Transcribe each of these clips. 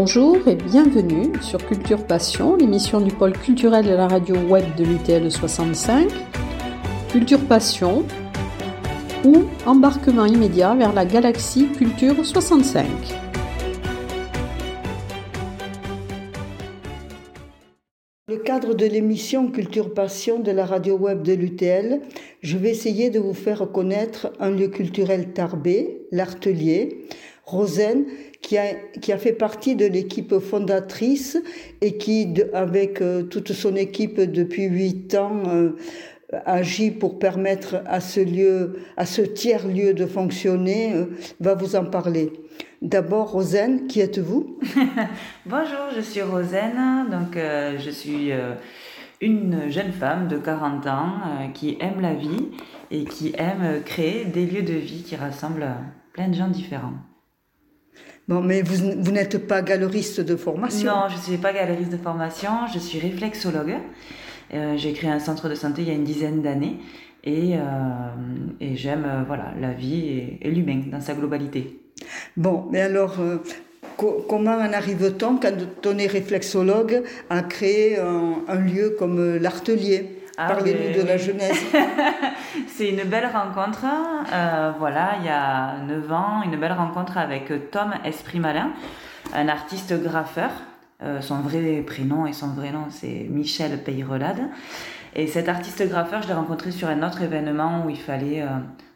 Bonjour et bienvenue sur Culture Passion, l'émission du pôle culturel de la radio web de l'UTL 65. Culture Passion ou embarquement immédiat vers la galaxie Culture 65. Dans le cadre de l'émission Culture Passion de la radio web de l'UTL, je vais essayer de vous faire connaître un lieu culturel tarbé, l'Artelier. Rosen, qui a, fait partie de l'équipe fondatrice et qui, avec euh, toute son équipe depuis huit ans, euh, agit pour permettre à ce lieu, à ce tiers lieu de fonctionner, euh, va vous en parler. D'abord, Rosen, qui êtes-vous? Bonjour, je suis Rosen, donc je suis une jeune femme de 40 ans qui aime la vie et qui aime créer des lieux de vie qui rassemblent plein de gens différents. Bon, mais vous, vous n'êtes pas galeriste de formation Non, je ne suis pas galeriste de formation, je suis réflexologue. Euh, j'ai créé un centre de santé il y a une dizaine d'années et, euh, et j'aime euh, voilà, la vie et, l'humain dans sa globalité. Bon, mais alors, comment en arrive-t-on, quand on est réflexologue, à créer un, un lieu comme l'Artelier? Ah Parlez-nous de la jeunesse. c'est une belle rencontre. Euh, voilà, il y a 9 ans, une belle rencontre avec Tom Esprit Malin, un artiste graffeur. Euh, son vrai prénom et son vrai nom, c'est Michel Peyrelade. Et cet artiste graffeur, je l'ai rencontré sur un autre événement où il fallait euh,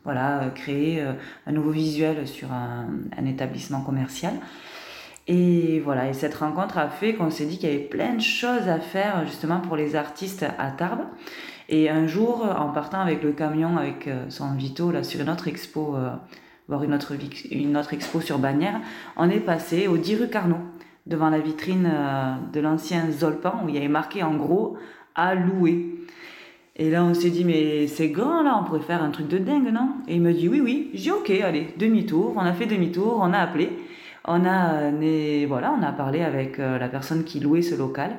voilà, créer un nouveau visuel sur un, un établissement commercial. Et voilà, et cette rencontre a fait qu'on s'est dit qu'il y avait plein de choses à faire justement pour les artistes à Tarbes. Et un jour, en partant avec le camion, avec euh, son Vito, là, sur une autre expo, euh, voir une autre, expo sur Bagnères, on est passé au 10 rue Carnot, devant la vitrine euh, de l'ancien Zolpan, où il y avait marqué en gros à louer. Et là, on s'est dit, mais c'est grand, là, on pourrait faire un truc de dingue, non? Et il me dit, oui, oui. J'ai ok, allez, demi-tour. On a fait demi-tour, on a appelé. On a, voilà, on a parlé avec euh, la personne qui louait ce local.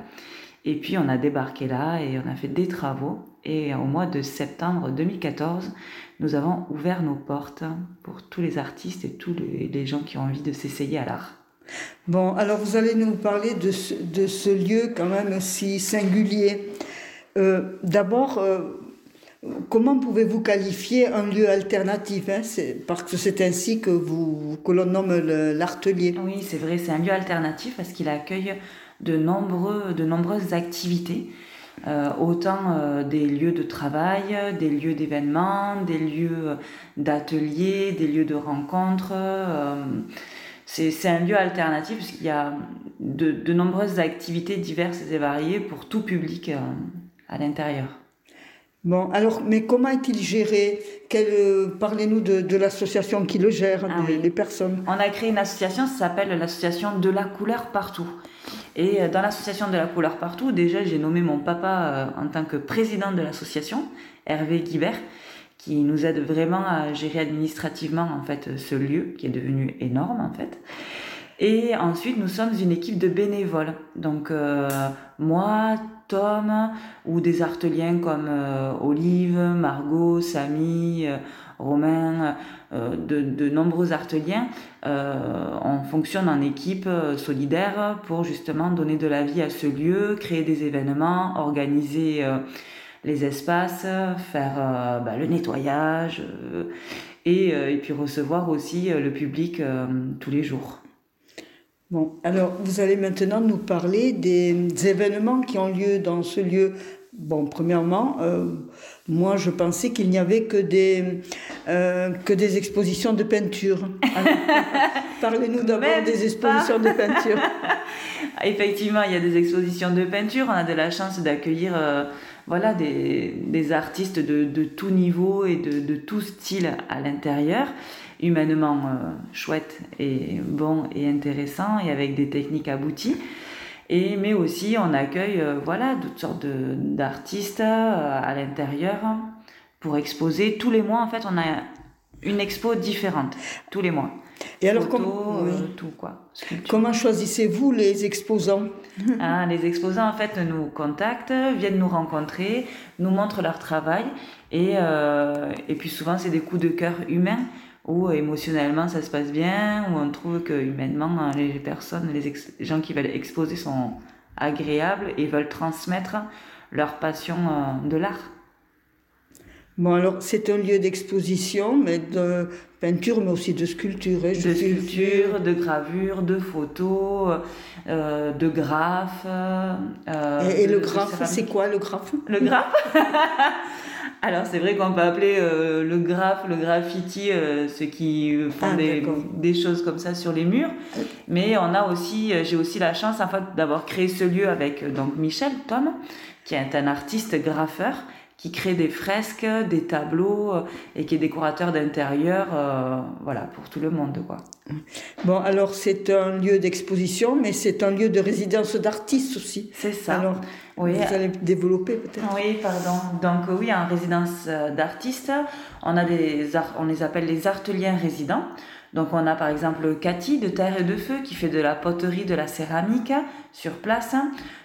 Et puis on a débarqué là et on a fait des travaux. Et au mois de septembre 2014, nous avons ouvert nos portes pour tous les artistes et tous les, gens qui ont envie de s'essayer à l'art. Bon, alors vous allez nous parler de ce, lieu quand même si singulier. Euh, d'abord, euh, Comment pouvez-vous qualifier un lieu alternatif hein? Parce que c'est ainsi que, que l'on nomme l'artelier. Oui, c'est vrai, c'est un lieu alternatif parce qu'il accueille de, nombreux, de nombreuses activités. Euh, autant euh, des lieux de travail, des lieux d'événements, des lieux d'ateliers, des lieux de rencontres. Euh, c'est un lieu alternatif parce qu'il y a de, de, nombreuses activités diverses et variées pour tout public à l'intérieur. Bon, alors, mais comment est-il géré? Euh, Parlez-nous de, l'association qui le gère, ah des, les personnes. On a créé une association, ça s'appelle l'association de la couleur partout. Et euh, dans l'association de la couleur partout, déjà, j'ai nommé mon papa euh, en tant que président de l'association, Hervé Guibert, qui nous aide vraiment à gérer administrativement en fait ce lieu qui est devenu énorme en fait. Et ensuite, nous sommes une équipe de bénévoles. Donc, moi, Tom ou des arteliens comme euh, Olive, Margot, Samy, euh, Romain, euh, de, nombreux arteliens. on fonctionne en équipe solidaire pour justement donner de la vie à ce lieu, créer des événements, organiser les espaces, faire bah, le nettoyage et, et, puis recevoir aussi le public tous les jours. Bon, alors vous allez maintenant nous parler des événements qui ont lieu dans ce lieu. Bon, premièrement, euh, moi je pensais qu'il n'y avait que des, euh, que des expositions de peinture. Parlez-nous d'abord des expositions de peinture. Effectivement, il y a des expositions de peinture. On a de la chance d'accueillir euh, voilà, des, des, artistes de, de, tout niveau et de, de tout style à l'intérieur humainement euh, chouette et bon et intéressant et avec des techniques abouties. Et, mais aussi, on accueille euh, voilà, toutes sortes d'artistes euh, à l'intérieur pour exposer. Tous les mois, en fait, on a une expo différente, tous les mois. Et alors, comment, tout quoi. Comment choisissez-vous les exposants? Ah, Les exposants, en fait, nous contactent, viennent nous rencontrer, nous montrent leur travail. Et, et puis souvent, c'est des coups de cœur humains où émotionnellement ça se passe bien, où on trouve que humainement les personnes, les, les gens qui veulent exposer sont agréables et veulent transmettre leur passion de l'art. Bon, alors, c'est un lieu d'exposition, mais de peinture, mais aussi de sculpture. Hein, de sculpture, de gravure, de photos, euh, de graphes. Euh, et, le graphe, c'est quoi le graphe? Le graphe? Alors, c'est vrai qu'on peut appeler euh, le graphe, le graffiti, ceux qui font ah, des, des, choses comme ça sur les murs. Mais on a aussi, j'ai aussi la chance en fait, d'avoir créé ce lieu avec donc Michel Tom, qui est un artiste graffeur qui crée des fresques, des tableaux euh, et qui est décorateur d'intérieur, euh, voilà, pour tout le monde, quoi. Bon, alors c'est un lieu d'exposition, mais c'est un lieu de résidence d'artistes aussi. C'est ça. Alors, oui. vous allez développer peut-être. Oui, pardon. Donc oui, en résidence euh, d'artistes, on a des, on les appelle les arteliens résidents. Donc on a par exemple Cathy de Terre et de Feu qui fait de la poterie, de la céramique sur place,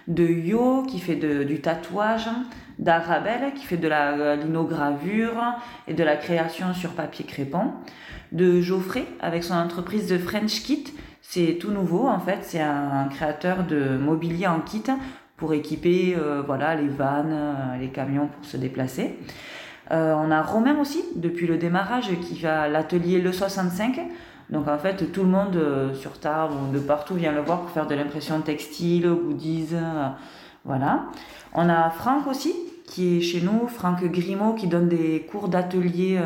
de Yo qui fait du tatouage, d'Arabelle qui fait de la linogravure et de la création sur papier crépon, de Geoffrey avec son entreprise de French Kit, c'est tout nouveau en fait, c'est un créateur de mobilier en kit pour équiper euh, voilà les vannes, euh, les camions pour se déplacer. Euh, on a Romain aussi, depuis le démarrage, qui va à l'atelier Le 65. Donc en fait, tout le monde euh, sur Tarbes ou de partout vient le voir pour faire de l'impression textile, goodies. Euh, voilà. On a Franck aussi, qui est chez nous, Franck Grimaud, qui donne des cours d'atelier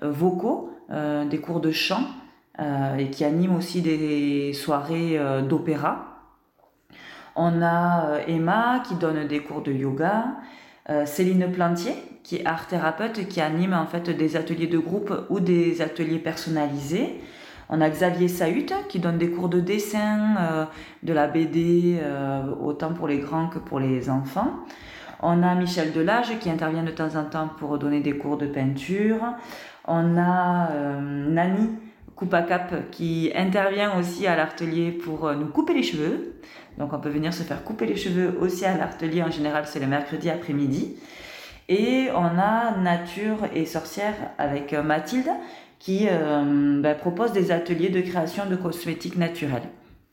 vocaux, des cours de chant, et qui anime aussi des soirées d'opéra. On a Emma, qui donne des cours de yoga. Céline Plantier, qui est art thérapeute, qui anime en fait des ateliers de groupe ou des ateliers personnalisés. On a Xavier Sahut qui donne des cours de dessin, euh, de la BD, euh, autant pour les grands que pour les enfants. On a Michel Delage qui intervient de temps en temps pour donner des cours de peinture. On a euh, Nani Coupacap qui intervient aussi à l'atelier pour nous couper les cheveux. Donc on peut venir se faire couper les cheveux aussi à l'atelier. En général, c'est le mercredi après-midi. Et on a Nature et Sorcière avec euh, Mathilde qui euh, bah, propose des ateliers de création de cosmétiques naturels.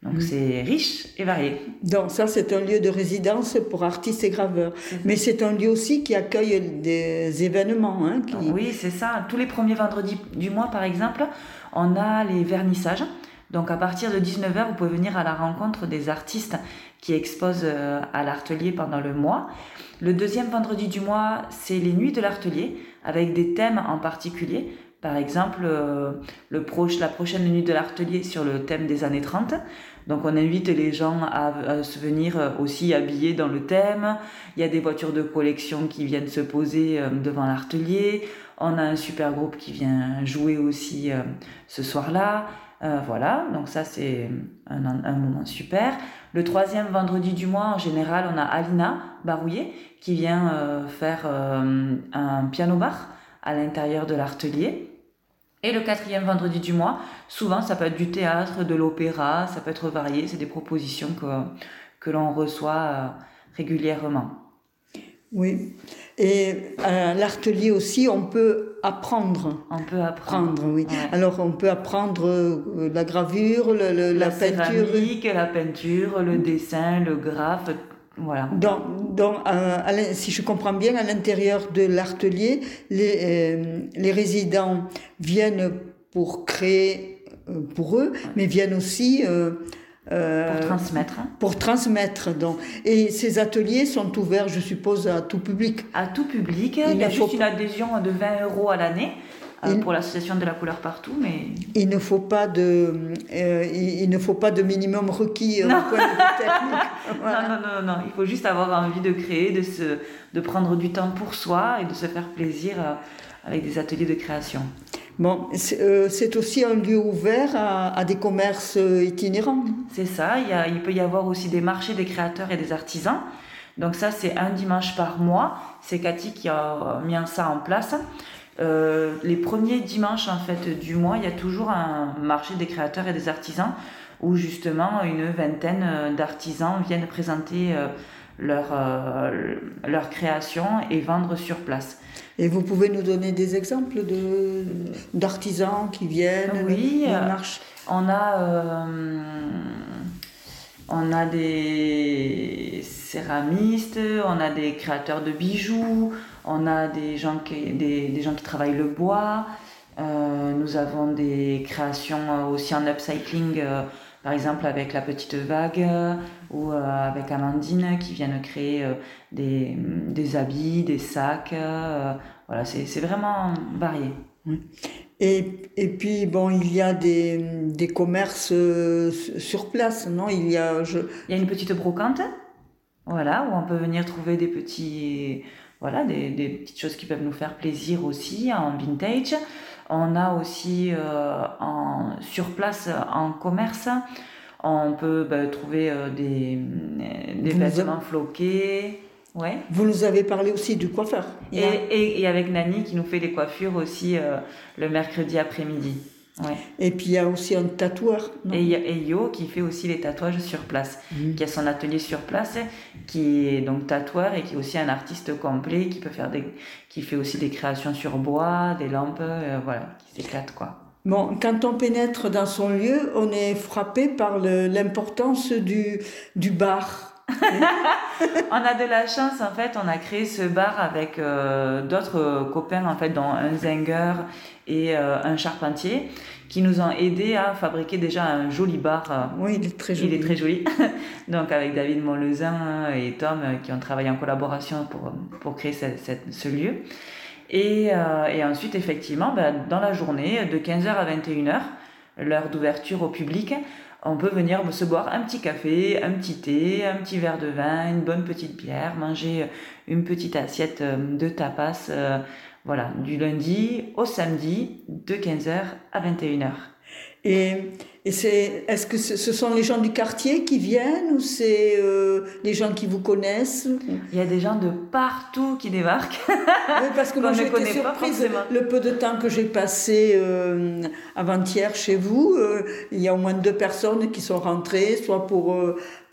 Donc c'est riche et varié. Donc ça c'est un lieu de résidence pour artistes et graveurs. Mais c'est un lieu aussi qui accueille des événements. Hein, Oui c'est ça. Tous les premiers vendredis du mois par exemple, on a les vernissages. Donc à partir de 19h, vous pouvez venir à la rencontre des artistes qui exposent euh, à l'Artelier pendant le mois. Le deuxième vendredi du mois, c'est les nuits de l'Artelier, avec des thèmes en particulier. Par exemple, euh, le la prochaine nuit de l'Artelier sur le thème des années 30. Donc on invite les gens à, se venir euh, aussi habillés dans le thème. Il y a des voitures de collection qui viennent se poser devant l'Artelier. On a un super groupe qui vient jouer aussi ce soir-là. Euh, voilà, donc ça c'est un, moment super. Le troisième vendredi du mois, en général, on a Alina Barouillet qui vient euh, faire euh, un piano-bar à l'intérieur de l'Artelier. Et le quatrième vendredi du mois, souvent ça peut être du théâtre, de l'opéra, ça peut être varié, c'est des propositions que, que l'on reçoit régulièrement. Oui. Et à l'Artelier aussi, on peut apprendre. On peut apprendre. oui. Alors, on peut apprendre euh, la gravure, le, la, la, peinture. la peinture, le dessin, le graphe, voilà. Donc, donc euh, si je comprends bien, à l'intérieur de l'Artelier, les, euh, les résidents viennent pour créer pour eux, mais viennent aussi euh, pour transmettre. Pour transmettre, donc. Et ces ateliers sont ouverts, je suppose, à tout public À tout public. Il, y a juste une adhésion de 20 euros à l'année. Euh, pour l'association de la couleur partout, mais il ne faut pas de, euh, il, ne faut pas de minimum requis non. non, non, non, non, il faut juste avoir envie de créer, de se, de prendre du temps pour soi et de se faire plaisir avec des ateliers de création. Bon, euh, c'est aussi un lieu ouvert à, des commerces euh, itinérants. C'est ça, il, peut y avoir aussi des marchés des créateurs et des artisans. Donc ça, c'est un dimanche par mois. C'est Cathy qui a mis ça en place. Euh, les premiers dimanches en fait du mois, il y a toujours un marché des créateurs et des artisans où justement une vingtaine d'artisans viennent présenter leur, leur création et vendre sur place. Et vous pouvez nous donner des exemples de, d'artisans qui viennent Oui, on a, on a des céramistes, on a des créateurs de bijoux, on a des gens qui, des, gens qui travaillent le bois. Euh, nous avons des créations aussi en upcycling, euh, par exemple avec la petite vague ou euh, avec Amandine qui viennent créer des, des, habits, des sacs. voilà, c'est vraiment varié. Et, et, puis, bon, il y a des, des commerces sur place, non? Il y, a, je... il y a une petite brocante, voilà, où on peut venir trouver des petits voilà, des, des, petites choses qui peuvent nous faire plaisir aussi en vintage. On a aussi euh, en, sur place en commerce, on peut bah, trouver euh, des, des vêtements floqués. Ouais. Vous nous avez parlé aussi du coiffeur. Et, et, et, avec Nani qui nous fait des coiffures aussi euh, le mercredi après-midi. Et puis il y a aussi un tatoueur. et il y a Yo qui fait aussi les tatouages sur place, mhm. qui a son atelier sur place, qui est donc tatoueur et qui est aussi un artiste complet, qui peut faire des, qui fait aussi des créations sur bois, des lampes, euh, voilà, qui s'éclate quoi. Bon, quand on pénètre dans son lieu, on est frappé par l'importance du, du bar. on a de la chance en fait, on a créé ce bar avec euh, d'autres copains en fait, dont un Zenger et euh, un charpentier qui nous ont aidés à fabriquer déjà un joli bar. Euh, oui, il est très joli. Il est très joli. Donc avec David Monlezin et Tom euh, qui ont travaillé en collaboration pour, pour créer cette, ce lieu. Et, et ensuite, effectivement, ben, dans la journée, de 15h à 21h, l'heure d'ouverture au public, on peut venir se boire un petit café, un petit thé, un petit verre de vin, une bonne petite bière, manger une petite assiette de tapas voilà, du lundi au samedi de 15h à 21h. Et, et c'est, est-ce que ce sont les gens du quartier qui viennent ou c'est euh, les gens qui vous connaissent Il y a des gens de partout qui débarquent. oui, parce que moi j'étais surprise le peu de temps que j'ai passé euh, avant-hier chez vous. Euh, il y a au moins deux personnes qui sont rentrées, soit pour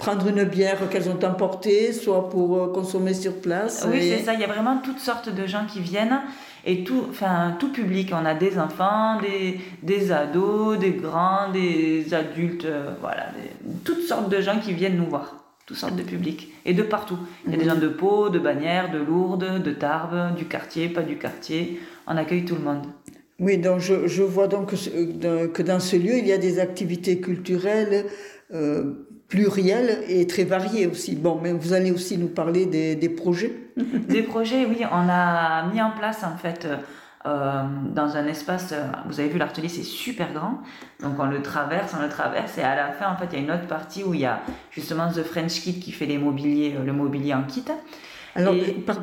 prendre une bière qu'elles ont emportée, soit pour consommer sur place. Oui, c'est ça. Il y a vraiment toutes sortes de gens qui viennent et tout, enfin, tout public. On a des enfants, des, des ados, des grands, des adultes, euh, voilà, toutes sortes de gens qui viennent nous voir, toutes sortes de publics et de partout. Il y a des gens de Pau, de Bagnères, de Lourdes, de Tarbes, du quartier, pas du quartier. On accueille tout le monde. Oui, donc je, je vois donc que, que, dans ce lieu, il y a des activités culturelles euh, pluriel et très varié aussi. Bon, mais vous allez aussi nous parler des, des projets. des projets, oui. On a mis en place en fait euh, dans un espace. Euh, vous avez vu l'atelier, c'est super grand. Donc on le traverse, on le traverse, et à la fin, en fait, il y a une autre partie où il y a justement The French Kit qui fait les mobiliers, euh, le mobilier en kit. Alors,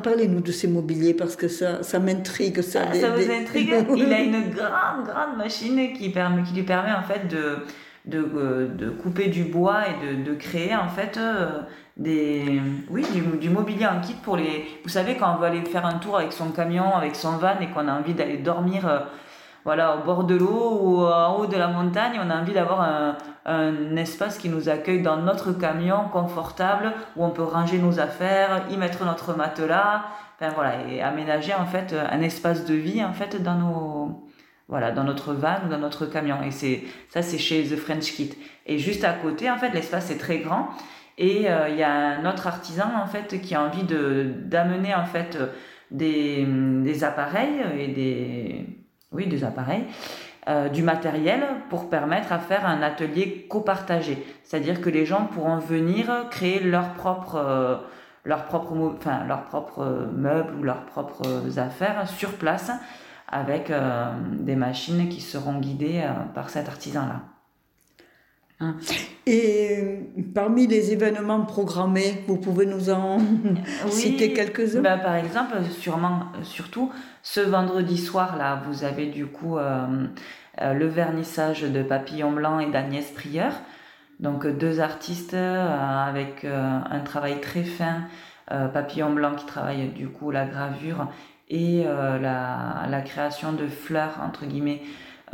parlez-nous de ces mobiliers parce que ça, ça m'intrigue. Ça, ça, vous intrigue? Il a une grande, grande machine qui, permet, qui lui permet en fait de de, euh, de, couper du bois et de, de créer en fait euh, des oui du, du, mobilier en kit pour les vous savez quand on veut aller faire un tour avec son camion avec son van et qu'on a envie d'aller dormir euh, voilà au bord de l'eau ou en haut de la montagne on a envie d'avoir un, un espace qui nous accueille dans notre camion confortable où on peut ranger nos affaires y mettre notre matelas. Enfin voilà et aménager en fait un espace de vie en fait dans nos voilà, dans notre van ou dans notre camion. Et c'est ça, c'est chez The French Kit. Et juste à côté, en fait, l'espace est très grand. Et euh, il y a un autre artisan, en fait, qui a envie de d'amener, en fait, des, des appareils et des... Oui, des appareils. Euh, du matériel pour permettre à faire un atelier copartagé. C'est-à-dire que les gens pourront venir créer leurs propres, euh, leurs propres, enfin, leurs propres meubles ou leurs propres affaires sur place avec euh, des machines qui seront guidées euh, par cet artisan-là. Hein. Et euh, parmi les événements programmés, vous pouvez nous en citer quelques-uns? Bah, Par exemple, sûrement, surtout ce vendredi soir, là, vous avez du coup le vernissage de Papillon Blanc et d'Agnès Prieur. Donc deux artistes avec un travail très fin. Papillon Blanc qui travaille du coup la gravure et euh, la, création de fleurs, entre guillemets,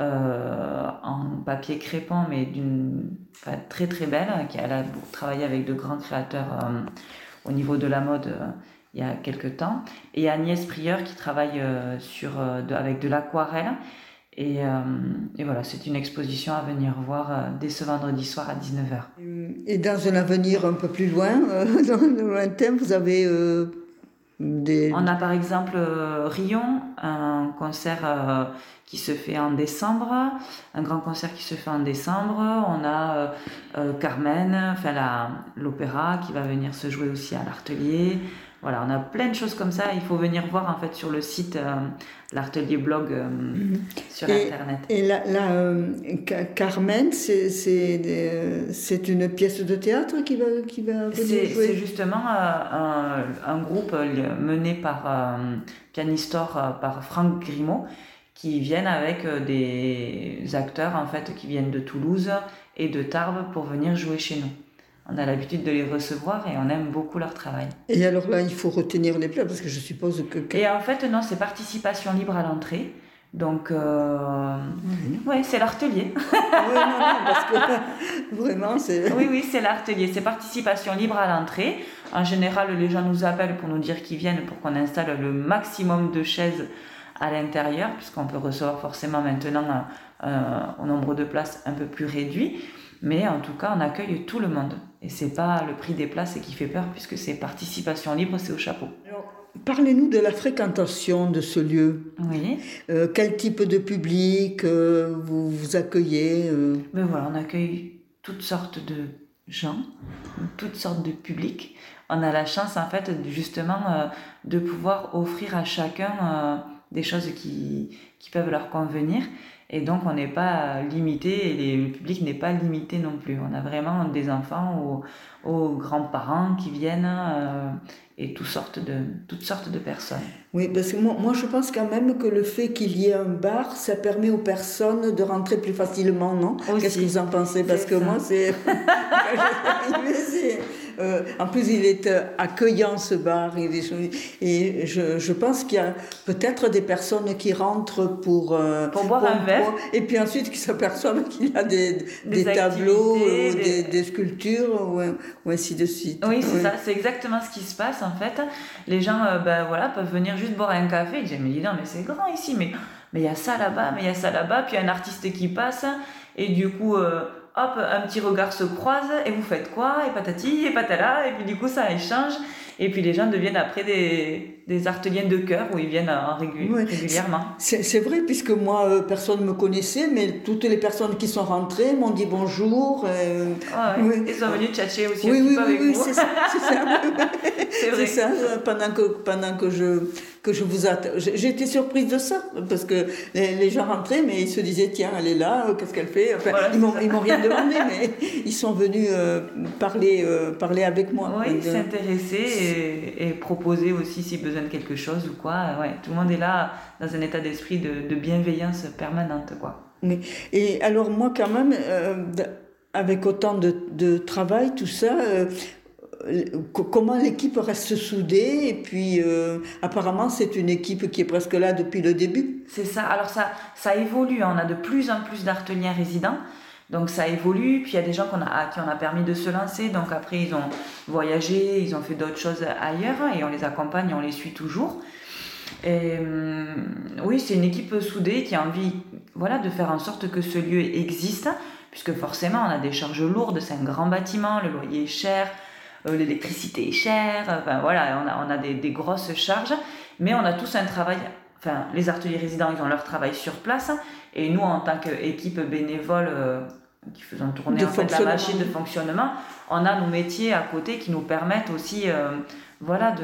euh, en papier crépant, mais d'une très très belle, qui a travaillé avec de grands créateurs euh, au niveau de la mode il y a quelques temps. Et Agnès Prieur qui travaille avec de l'aquarelle. Et, et, voilà, c'est une exposition à venir voir dès ce vendredi soir à 19h. Et dans un avenir un peu plus loin, dans le lointain, vous avez on a par exemple euh, Rion, un concert euh, qui se fait en décembre, un grand concert qui se fait en décembre. On a euh, Carmen, enfin l'opéra qui va venir se jouer aussi à l'Artelier. Voilà, on a plein de choses comme ça. Il faut venir voir en fait sur le site euh, l'Artelier Blog euh, mhm. sur Internet. Et là, euh, Carmen, c'est une pièce de théâtre qui va, qui va C'est justement un, un, groupe mené par pianistor par Franck Grimaud qui viennent avec des acteurs en fait qui viennent de Toulouse et de Tarbes pour venir jouer chez nous on a l'habitude de les recevoir et on aime beaucoup leur travail. Et alors là, il faut retenir les plats parce que je suppose que... Et en fait, non, c'est participation libre à l'entrée. Donc, euh... oui, c'est l'artelier. oui, non, non, parce que vraiment, c'est... Oui, oui, c'est l'artelier. C'est participation libre à l'entrée. En général, les gens nous appellent pour nous dire qu'ils viennent pour qu'on installe le maximum de chaises à l'intérieur, puisqu'on peut recevoir forcément maintenant un, un, nombre de places un peu plus réduit. Mais en tout cas, on accueille tout le monde. Et c'est pas le prix des places qui fait peur, puisque c'est participation libre, c'est au chapeau. Parlez-nous de la fréquentation de ce lieu. Oui. Euh, quel type de public euh, vous, vous accueillez euh? ben voilà, On accueille toutes sortes de gens, toutes sortes de publics. On a la chance, en fait, justement, de pouvoir offrir à chacun des choses qui, qui peuvent leur convenir. Et donc, on n'est pas limité, et le public n'est pas limité non plus. On a vraiment des enfants aux, aux grands-parents qui viennent euh, et toutes sortes, de, toutes sortes de personnes. Oui, parce que moi, moi je pense quand même que le fait qu'il y ait un bar, ça permet aux personnes de rentrer plus facilement, non? Qu'est-ce que vous en pensez? Parce que moi, c'est. Euh, en plus, il est euh, accueillant ce bar. Et, je, je pense qu'il y a peut-être des personnes qui rentrent pour, euh, pour boire un verre. et puis ensuite qui s'aperçoivent qu'il y a des, des, tableaux, des... Des, sculptures, ou, ainsi de suite. Oui, c'est ça. C'est exactement ce qui se passe en fait. Les gens ben, voilà, peuvent venir juste boire un café. Ils disent Mais dis non, mais c'est grand ici. Mais mais il y a ça là-bas, mais il y a ça là-bas. Puis il y a un artiste qui passe. Et du coup hop, un petit regard se croise, et vous faites quoi? Et patati, et patala, et puis du coup ça échange. Et puis les gens deviennent après des, des arteliens de cœur où ils viennent en régulièrement. C'est vrai, puisque moi, euh, personne ne me connaissait, mais toutes les personnes qui sont rentrées m'ont dit bonjour. Euh, Ils sont venus tchatcher aussi oui, un oui, peu avec oui, c'est ça. C'est ça, pendant que, pendant que je, que je vous été surprise de ça, parce que les, gens rentraient, mais ils se disaient, tiens, elle est là, euh, qu'est-ce qu'elle fait? Enfin, Ils m'ont rien demandé, mais ils sont venus parler, parler avec moi. Oui, s'intéresser et, proposer aussi si besoin de quelque chose ou quoi. Ouais, tout le monde est là dans un état d'esprit de, bienveillance permanente, quoi. Et alors moi quand même, euh, avec autant de, travail, tout ça, euh, comment l'équipe reste soudée et puis euh, apparemment c'est une équipe qui est presque là depuis le début. C'est ça. Alors ça, ça évolue. On a de plus en plus d'arteliers résidents. Donc ça évolue, puis il y a des gens à qui on a permis de se lancer, donc après ils ont voyagé, ils ont fait d'autres choses ailleurs, et on les accompagne, on les suit toujours. Et hum, oui, c'est une équipe soudée qui a envie voilà, de faire en sorte que ce lieu existe, puisque forcément on a des charges lourdes, c'est un grand bâtiment, le loyer est cher, euh, l'électricité est chère, enfin voilà, on a, on a des, des, grosses charges, mais on a tous un travail, enfin les ateliers résidents ils ont leur travail sur place, et nous en tant qu'équipe bénévole euh, qui faisons tourner en fait, la machine de fonctionnement, on a nos métiers à côté qui nous permettent aussi euh, voilà,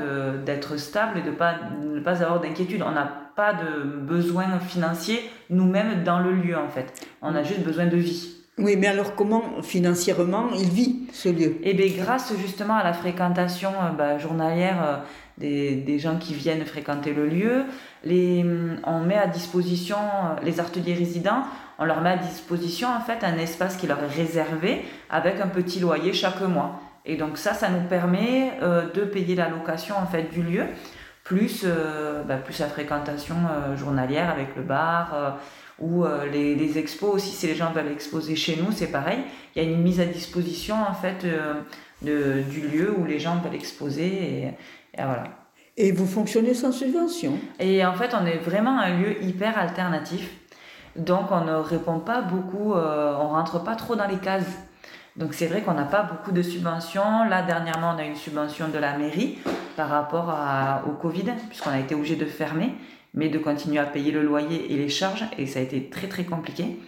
d'être stable et de pas, ne pas avoir d'inquiétude. On n'a pas de besoin financier nous-mêmes dans le lieu en fait. On a juste besoin de vie. Oui, mais alors comment financièrement il vit ce lieu? Eh bien grâce justement à la fréquentation euh, bah, journalière euh, des, des, gens qui viennent fréquenter le lieu, les, on met à disposition les ateliers résidents on leur met à disposition en fait un espace qui leur est réservé avec un petit loyer chaque mois. Et donc ça, ça nous permet euh, de payer la location en fait du lieu, plus, euh, bah, plus la fréquentation euh, journalière avec le bar ou les, les, expos aussi. Si les gens veulent exposer chez nous, c'est pareil. Il y a une mise à disposition en fait du lieu où les gens veulent exposer. Et, voilà. Et vous fonctionnez sans subvention? Et en fait, on est vraiment un lieu hyper alternatif. Donc, on ne répond pas beaucoup, euh, on rentre pas trop dans les cases. Donc, c'est vrai qu'on n'a pas beaucoup de subventions. Là, dernièrement, on a une subvention de la mairie par rapport au Covid, puisqu'on a été obligé de fermer, mais de continuer à payer le loyer et les charges. Et ça a été très, très compliqué.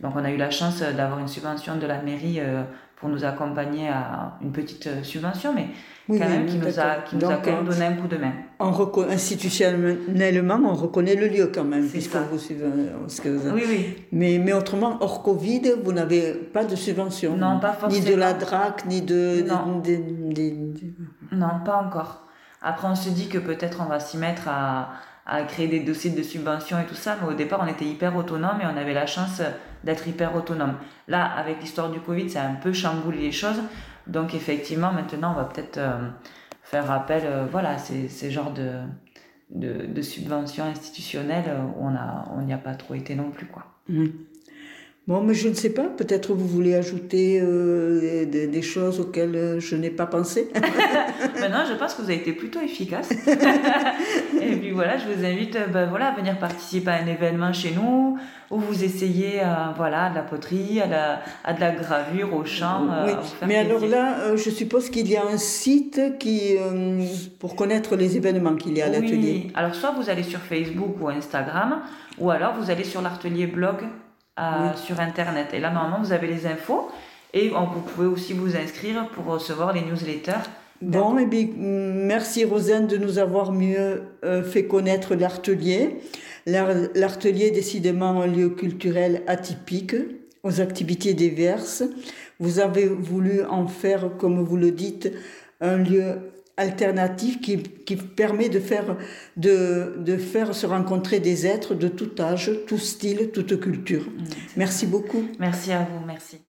Donc, on a eu la chance d'avoir une subvention de la mairie euh, pour nous accompagner à une petite euh, subvention, mais quand même qui nous a, qui nous a quand même donné un coup de main. institutionnellement, on reconnaît le lieu quand même, puisque vous suivez. Oui, oui. Mais, mais autrement, hors Covid, vous n'avez pas de subvention Non, pas forcément. Ni de la DRAC, ni de. Non, non pas encore. Après, on se dit que peut-être on va s'y mettre à à créer des dossiers de subvention et tout ça, mais au départ, on était hyper autonome et on avait la chance d'être hyper autonome. Là, avec l'histoire du Covid, ça a un peu chamboulé les choses. Donc, effectivement, maintenant, on va peut-être euh, faire appel, euh, voilà, ces, ces genres de, de, de, subventions institutionnelles où on n'y a pas trop été non plus, quoi. Bon, mais je ne sais pas, peut-être vous voulez ajouter euh, des, choses auxquelles euh, je n'ai pas pensé. Maintenant, je pense que vous avez été plutôt efficace. et puis voilà, je vous invite euh, ben, voilà, à venir participer à un événement chez nous où vous essayez voilà, de la poterie, à, à de la gravure, au chant. oui. mais alors là, je suppose qu'il y a un site qui, pour connaître les événements qu'il y a à l'atelier. Alors soit vous allez sur Facebook ou Instagram, ou alors vous allez sur l'atelier blog sur Internet. Et là, normalement, vous avez les infos et vous pouvez aussi vous inscrire pour recevoir les newsletters. Bon, et eh bien, merci Rosane de nous avoir mieux euh, fait connaître l'Artelier. L'Artelier est décidément un lieu culturel atypique, aux activités diverses. Vous avez voulu en faire, comme vous le dites, un lieu alternative qui, qui permet de faire, de, de, faire se rencontrer des êtres de tout âge, tout style, toute culture. Mmh, merci beaucoup. Merci à vous, merci.